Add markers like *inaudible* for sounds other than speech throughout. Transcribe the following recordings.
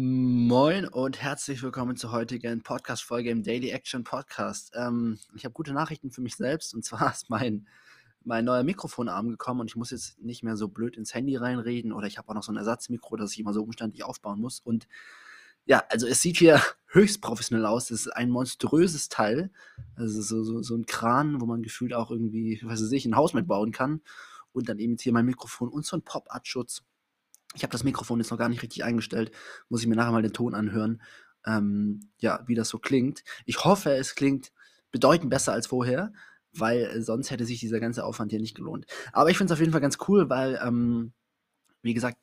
Moin und herzlich willkommen zur heutigen Podcast-Folge im Daily Action Podcast. Ähm, ich habe gute Nachrichten für mich selbst und zwar *laughs* ist mein, mein neuer Mikrofonarm gekommen und ich muss jetzt nicht mehr so blöd ins Handy reinreden oder ich habe auch noch so ein Ersatzmikro, das ich immer so umständlich aufbauen muss. Und ja, also es sieht hier *laughs* höchst professionell aus. Es ist ein monströses Teil. Also so, so, so ein Kran, wo man gefühlt auch irgendwie, was weiß ich, ein Haus mitbauen kann. Und dann eben hier mein Mikrofon und so ein Pop-Art-Schutz. Ich habe das Mikrofon jetzt noch gar nicht richtig eingestellt. Muss ich mir nachher mal den Ton anhören, ähm, ja, wie das so klingt. Ich hoffe, es klingt bedeutend besser als vorher, weil äh, sonst hätte sich dieser ganze Aufwand hier nicht gelohnt. Aber ich finde es auf jeden Fall ganz cool, weil, ähm, wie gesagt,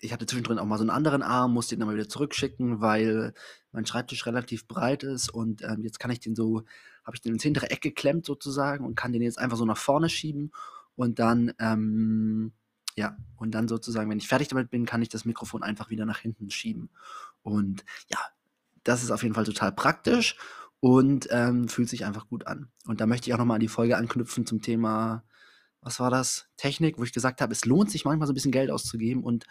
ich hatte zwischendrin auch mal so einen anderen Arm, musste den dann mal wieder zurückschicken, weil mein Schreibtisch relativ breit ist und ähm, jetzt kann ich den so, habe ich den ins hintere Eck geklemmt sozusagen und kann den jetzt einfach so nach vorne schieben und dann, ähm, ja, und dann sozusagen, wenn ich fertig damit bin, kann ich das Mikrofon einfach wieder nach hinten schieben. Und ja, das ist auf jeden Fall total praktisch und ähm, fühlt sich einfach gut an. Und da möchte ich auch nochmal an die Folge anknüpfen zum Thema, was war das? Technik, wo ich gesagt habe, es lohnt sich manchmal so ein bisschen Geld auszugeben und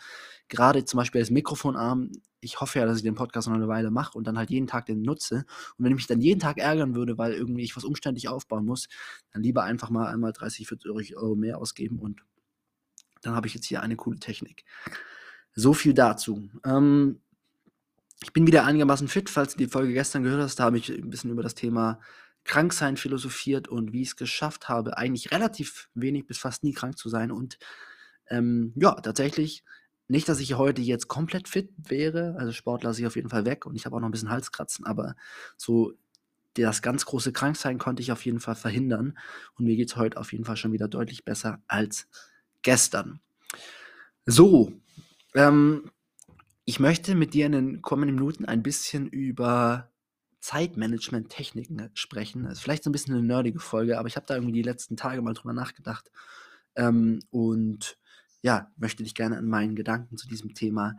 gerade zum Beispiel das Mikrofonarm, ich hoffe ja, dass ich den Podcast noch eine Weile mache und dann halt jeden Tag den nutze. Und wenn ich mich dann jeden Tag ärgern würde, weil irgendwie ich was umständlich aufbauen muss, dann lieber einfach mal einmal 30, 40 Euro mehr ausgeben und dann habe ich jetzt hier eine coole Technik. So viel dazu. Ähm, ich bin wieder einigermaßen fit, falls du die Folge gestern gehört hast, da habe ich ein bisschen über das Thema Kranksein philosophiert und wie ich es geschafft habe, eigentlich relativ wenig bis fast nie krank zu sein. Und ähm, ja, tatsächlich, nicht, dass ich heute jetzt komplett fit wäre, also Sport lasse ich auf jeden Fall weg und ich habe auch noch ein bisschen Halskratzen, aber so das ganz große Kranksein konnte ich auf jeden Fall verhindern und mir geht es heute auf jeden Fall schon wieder deutlich besser als gestern. So, ähm, ich möchte mit dir in den kommenden Minuten ein bisschen über Zeitmanagement-Techniken sprechen. Das ist vielleicht so ein bisschen eine nerdige Folge, aber ich habe da irgendwie die letzten Tage mal drüber nachgedacht. Ähm, und ja, möchte dich gerne an meinen Gedanken zu diesem Thema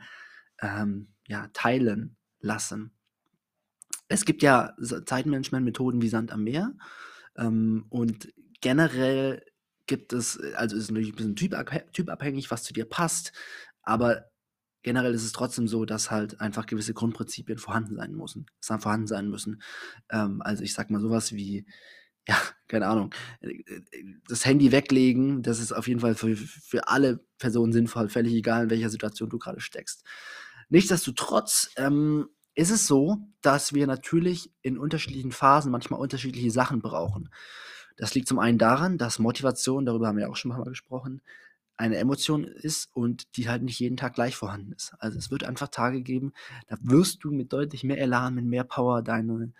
ähm, ja, teilen lassen. Es gibt ja Zeitmanagement-Methoden wie Sand am Meer. Ähm, und generell gibt es, äh, also ist natürlich ein bisschen typabhängig, was zu dir passt, aber generell ist es trotzdem so, dass halt einfach gewisse Grundprinzipien vorhanden sein müssen, vorhanden sein müssen. Ähm, also ich sag mal sowas wie, *laughs* ja, keine Ahnung, äh, äh, das Handy weglegen, das ist auf jeden Fall für, für alle Personen sinnvoll, völlig egal, in welcher Situation du gerade steckst. Nichtsdestotrotz ähm, ist es so, dass wir natürlich in unterschiedlichen Phasen manchmal unterschiedliche Sachen brauchen. Das liegt zum einen daran, dass Motivation, darüber haben wir auch schon mal gesprochen, eine Emotion ist und die halt nicht jeden Tag gleich vorhanden ist. Also es wird einfach Tage geben, da wirst du mit deutlich mehr Elan, mit mehr Power deine,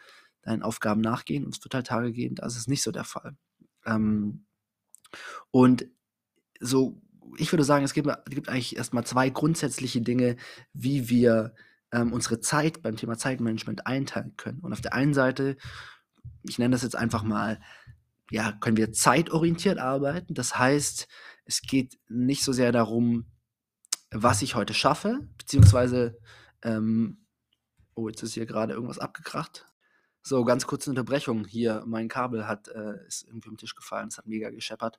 deinen Aufgaben nachgehen und es wird halt Tage geben, da ist es nicht so der Fall. Ähm, und so, ich würde sagen, es gibt, gibt eigentlich erstmal zwei grundsätzliche Dinge, wie wir ähm, unsere Zeit beim Thema Zeitmanagement einteilen können. Und auf der einen Seite, ich nenne das jetzt einfach mal ja, können wir zeitorientiert arbeiten. Das heißt, es geht nicht so sehr darum, was ich heute schaffe, beziehungsweise, ähm, oh, jetzt ist hier gerade irgendwas abgekracht. So, ganz kurze Unterbrechung hier. Mein Kabel hat, äh, ist irgendwie am Tisch gefallen, es hat mega gescheppert.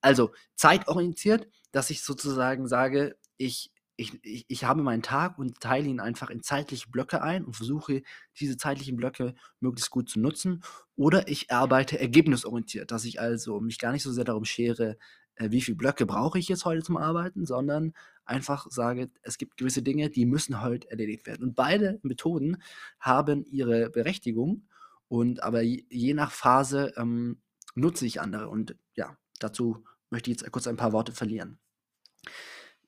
Also, zeitorientiert, dass ich sozusagen sage, ich ich, ich, ich habe meinen Tag und teile ihn einfach in zeitliche Blöcke ein und versuche, diese zeitlichen Blöcke möglichst gut zu nutzen. Oder ich arbeite ergebnisorientiert, dass ich also mich gar nicht so sehr darum schere, äh, wie viele Blöcke brauche ich jetzt heute zum Arbeiten, sondern einfach sage, es gibt gewisse Dinge, die müssen heute erledigt werden. Und beide Methoden haben ihre Berechtigung und aber je, nach Phase ähm, nutze ich andere. Und ja, dazu möchte ich jetzt kurz ein paar Worte verlieren.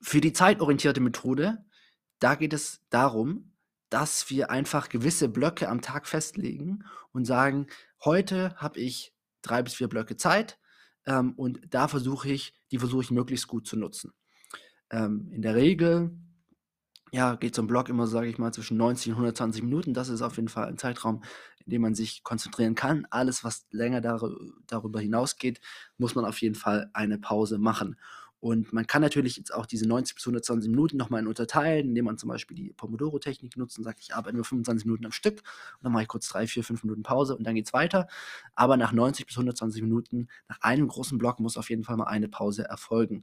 Für die zeitorientierte Methode, da geht es darum, dass wir einfach gewisse Blöcke am Tag festlegen und sagen, heute habe ich drei bis vier Blöcke Zeit ähm, und da versuche ich, die versuche ich möglichst gut zu nutzen. Ähm, in der Regel ja, geht so ein Block immer, sage ich mal, zwischen 90 und 120 Minuten. Das ist auf jeden Fall ein Zeitraum, in dem man sich konzentrieren kann. Alles, was länger dar darüber hinausgeht, muss man auf jeden Fall eine Pause machen. Und man kann natürlich jetzt auch diese 90 bis 120 Minuten nochmal unterteilen, indem man zum Beispiel die Pomodoro-Technik nutzt und sagt, ich arbeite nur 25 Minuten am Stück und dann mache ich kurz 3, 4, 5 Minuten Pause und dann geht es weiter. Aber nach 90 bis 120 Minuten, nach einem großen Block, muss auf jeden Fall mal eine Pause erfolgen.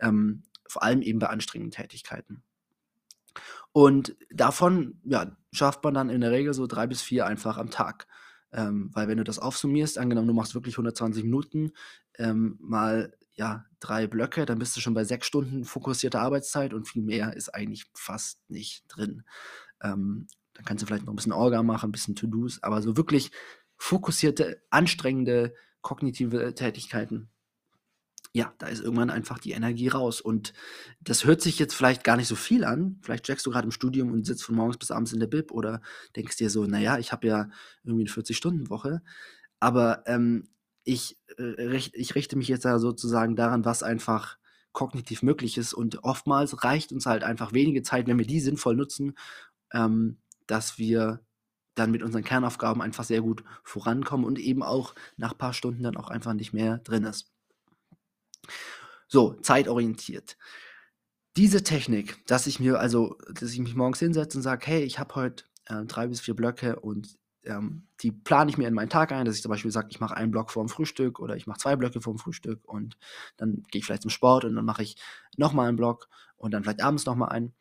Ähm, vor allem eben bei anstrengenden Tätigkeiten. Und davon, ja, schafft man dann in der Regel so drei bis vier einfach am Tag. Ähm, weil wenn du das aufsummierst, angenommen, du machst wirklich 120 Minuten, ähm, mal ja, drei Blöcke, dann bist du schon bei sechs Stunden fokussierter Arbeitszeit und viel mehr ist eigentlich fast nicht drin. Ähm, dann kannst du vielleicht noch ein bisschen Orga machen, ein bisschen To-Dos, aber so wirklich fokussierte, anstrengende kognitive Tätigkeiten, ja, da ist irgendwann einfach die Energie raus. Und das hört sich jetzt vielleicht gar nicht so viel an. Vielleicht checkst du gerade im Studium und sitzt von morgens bis abends in der Bib oder denkst dir so, naja, ich habe ja irgendwie eine 40-Stunden-Woche. Aber ähm, ich, äh, ich richte mich jetzt da sozusagen daran, was einfach kognitiv möglich ist. Und oftmals reicht uns halt einfach wenige Zeit, wenn wir die sinnvoll nutzen, ähm, dass wir dann mit unseren Kernaufgaben einfach sehr gut vorankommen und eben auch nach ein paar Stunden dann auch einfach nicht mehr drin ist. So, zeitorientiert. Diese Technik, dass ich mir also, dass ich mich morgens hinsetze und sage, hey, ich habe heute äh, drei bis vier Blöcke und ähm, die plane ich mir in meinen Tag ein, dass ich zum Beispiel sage, ich mache einen Block vorm Frühstück oder ich mache zwei Blöcke vorm Frühstück und dann gehe ich vielleicht zum Sport und dann mache ich nochmal einen Block und dann vielleicht abends nochmal einen.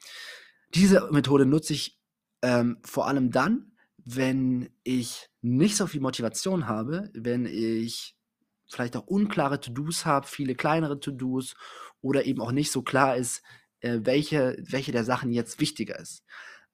Diese Methode nutze ich ähm, vor allem dann, wenn ich nicht so viel Motivation habe, wenn ich vielleicht auch unklare To-Dos habe, viele kleinere To-Dos oder eben auch nicht so klar ist, äh, welche, welche der Sachen jetzt wichtiger ist.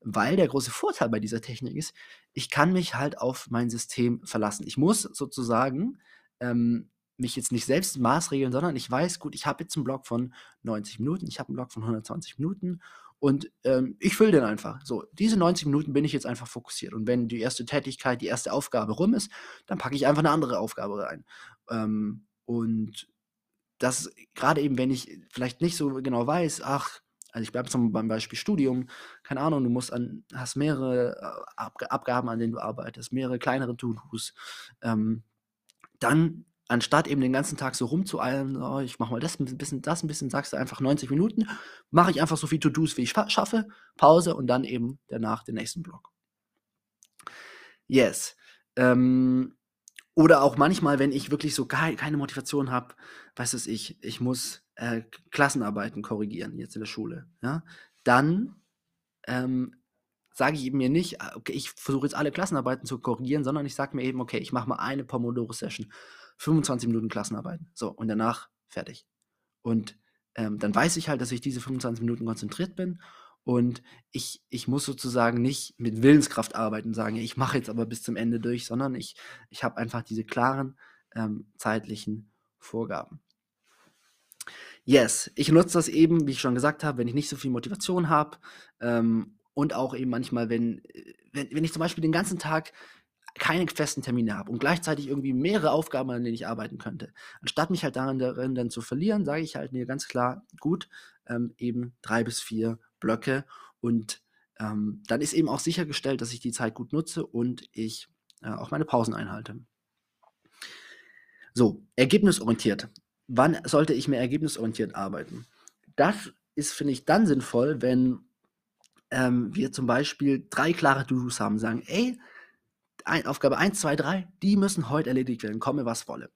Weil der große Vorteil bei dieser Technik ist, ich kann mich halt auf mein System verlassen. Ich muss sozusagen ähm, mich jetzt nicht selbst maßregeln, sondern ich weiß, gut, ich habe jetzt einen Block von 90 Minuten, ich habe einen Block von 120 Minuten und ähm, ich fülle den einfach. So, diese 90 Minuten bin ich jetzt einfach fokussiert. Und wenn die erste Tätigkeit, die erste Aufgabe rum ist, dann packe ich einfach eine andere Aufgabe rein. Ähm, und das gerade eben, wenn ich vielleicht nicht so genau weiß, ach, also ich bleibe mal beim Beispiel Studium, keine Ahnung, du musst an, hast mehrere äh, Ab Abgaben, an denen du arbeitest, mehrere kleinere To-Dos, ähm, dann anstatt eben den ganzen Tag so rumzueilen, oh, ich mache mal das ein bisschen, das ein bisschen, sagst du einfach 90 Minuten, mache ich einfach so viel To-Dos, wie ich schaffe, Pause und dann eben danach den nächsten Block. Yes. Ähm, oder auch manchmal, wenn ich wirklich so keine Motivation habe, weiß es ich, ich muss äh, Klassenarbeiten korrigieren jetzt in der Schule, ja, dann ähm, sage ich eben mir nicht, ah, okay, ich versuche jetzt alle Klassenarbeiten zu korrigieren, sondern ich sage mir eben, okay, ich mache mal eine Pomodoro-Session 25 Minuten Klassenarbeiten. So, und danach fertig. Und ähm, dann weiß ich halt, dass ich diese 25 Minuten konzentriert bin und ich, ich muss sozusagen nicht mit Willenskraft arbeiten und sagen, ich mache jetzt aber bis zum Ende durch, sondern ich, ich habe einfach diese klaren ähm, zeitlichen Vorgaben. Yes, ich nutze das eben, wie ich schon gesagt habe, wenn ich nicht so viel Motivation habe ähm, und auch eben manchmal, wenn, äh, wenn, wenn ich zum Beispiel den ganzen Tag keine festen Termine habe und gleichzeitig irgendwie mehrere Aufgaben, an denen ich arbeiten könnte. Anstatt mich halt darin, dann zu verlieren, sage ich halt mir ganz klar, gut, ähm, eben drei bis vier Blöcke und ähm, dann ist eben auch sichergestellt, dass ich die Zeit gut nutze und ich äh, auch meine Pausen einhalte. So, ergebnisorientiert. Wann sollte ich mehr ergebnisorientiert arbeiten? Das ist, finde ich, dann sinnvoll, wenn ähm, wir zum Beispiel drei klare To-Dos haben, sagen, ey, ein, Aufgabe 1, 2, 3, die müssen heute erledigt werden, komme was wolle.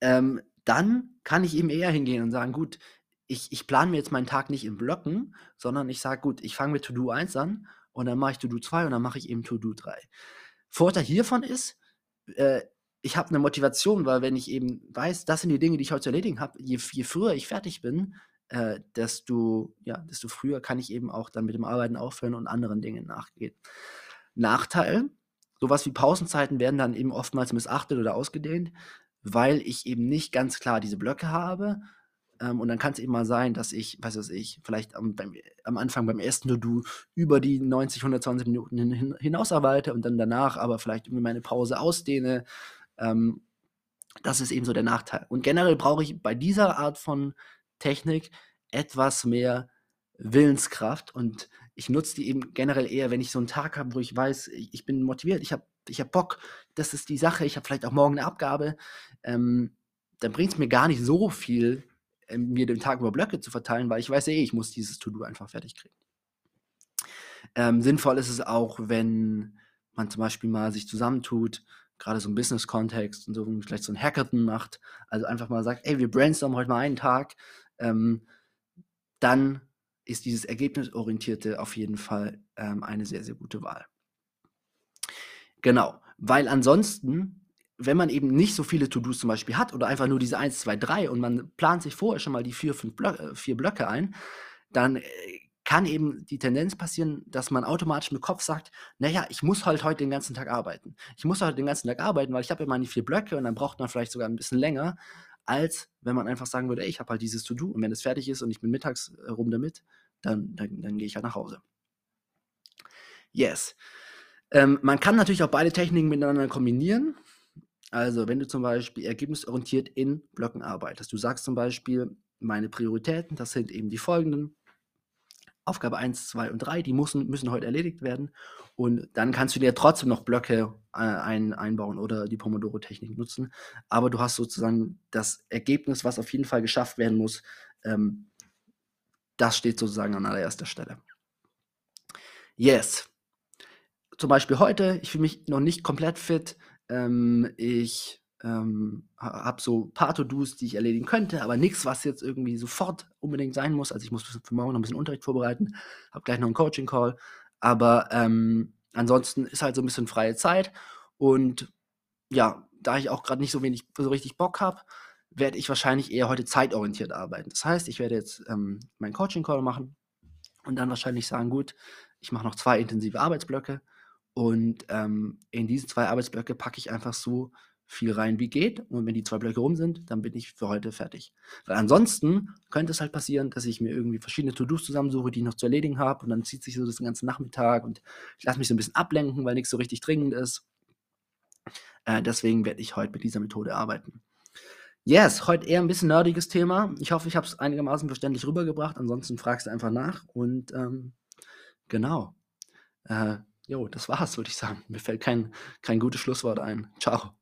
Ähm, dann kann ich eben eher hingehen und sagen, gut, ich, ich plane mir jetzt meinen Tag nicht in Blöcken, sondern ich sage, gut, ich fange mit To-Do 1 an und dann mache ich To-Do 2 und dann mache ich eben To-Do 3. Vorteil hiervon ist, äh, ich habe eine Motivation, weil wenn ich eben weiß, das sind die Dinge, die ich heute zu erledigen habe, je, je früher ich fertig bin, äh, desto, ja, desto früher kann ich eben auch dann mit dem Arbeiten aufhören und anderen Dingen nachgehen. Nachteil, Sowas wie Pausenzeiten werden dann eben oftmals missachtet oder ausgedehnt, weil ich eben nicht ganz klar diese Blöcke habe. Ähm, und dann kann es eben mal sein, dass ich, was weiß ich, vielleicht am, beim, am Anfang beim ersten To-Do über die 90, 120 Minuten hin, hin, hinaus arbeite und dann danach aber vielleicht irgendwie meine Pause ausdehne. Ähm, das ist eben so der Nachteil. Und generell brauche ich bei dieser Art von Technik etwas mehr Willenskraft und ich nutze die eben generell eher, wenn ich so einen Tag habe, wo ich weiß, ich, bin motiviert, ich habe ich hab Bock, das ist die Sache, ich habe vielleicht auch morgen eine Abgabe, ähm, dann bringt es mir gar nicht so viel, ähm, mir den Tag über Blöcke zu verteilen, weil ich weiß ja eh, ich muss dieses To-Do einfach fertig kriegen. Ähm, sinnvoll ist es auch, wenn man zum Beispiel mal sich zusammentut, gerade so im Business-Kontext und so vielleicht so ein Hackathon macht, also einfach mal sagt, ey, wir brainstormen heute mal einen Tag, ähm, dann ist dieses Ergebnisorientierte auf jeden Fall ähm, eine sehr, sehr gute Wahl. Genau, weil ansonsten, wenn man eben nicht so viele To-Dos zum Beispiel hat oder einfach nur diese 1, 2, 3 und man plant sich vorher schon mal die vier, fünf Blöcke, äh, vier Blöcke ein, dann äh, kann eben die Tendenz passieren, dass man automatisch im Kopf sagt, naja, ich muss halt heute den ganzen Tag arbeiten. Ich muss halt den ganzen Tag arbeiten, weil ich habe ja meine vier Blöcke und dann braucht man vielleicht sogar ein bisschen länger, als wenn man einfach sagen würde, ey, ich habe halt dieses To-Do und wenn es fertig ist und ich bin mittags äh, rum damit, dann, dann, dann gehe ich halt nach Hause. Yes. Ähm, man kann natürlich auch beide Techniken miteinander kombinieren. Also, wenn du zum Beispiel ergebnisorientiert in Blöcken arbeitest. Du sagst zum Beispiel, meine Prioritäten, das sind eben die folgenden. Aufgabe 1, 2 und 3, die müssen, müssen heute erledigt werden. Und dann kannst du dir trotzdem noch Blöcke äh, ein, einbauen oder die Pomodoro-Technik nutzen. Aber du hast sozusagen das Ergebnis, was auf jeden Fall geschafft werden muss, ähm, das steht sozusagen an allererster Stelle. Yes. Zum Beispiel heute, ich fühle mich noch nicht komplett fit. Ähm, ich ähm, habe so paar To-Dos, die ich erledigen könnte, aber nichts, was jetzt irgendwie sofort unbedingt sein muss. Also ich muss für morgen noch ein bisschen Unterricht vorbereiten, habe gleich noch einen Coaching-Call. Aber ähm, ansonsten ist halt so ein bisschen freie Zeit. Und ja, da ich auch gerade nicht so wenig, so richtig Bock habe, werde ich wahrscheinlich eher heute zeitorientiert arbeiten. Das heißt, ich werde jetzt ähm, meinen Coaching-Call machen und dann wahrscheinlich sagen, gut, ich mache noch zwei intensive Arbeitsblöcke und ähm, in diese zwei Arbeitsblöcke packe ich einfach so viel rein, wie geht. Und wenn die zwei Blöcke rum sind, dann bin ich für heute fertig. Weil ansonsten könnte es halt passieren, dass ich mir irgendwie verschiedene To-Dos zusammensuche, die ich noch zu erledigen habe. Und dann zieht sich so das ganze Nachmittag und ich lasse mich so ein bisschen ablenken, weil nichts so richtig dringend ist. Äh, deswegen werde ich heute mit dieser Methode arbeiten. Yes, heute eher ein bisschen nerdiges Thema. Ich hoffe, ich habe es einigermaßen verständlich rübergebracht. Ansonsten fragst du einfach nach. Und ähm, genau. Äh, jo, das war's, würde ich sagen. Mir fällt kein, kein gutes Schlusswort ein. Ciao.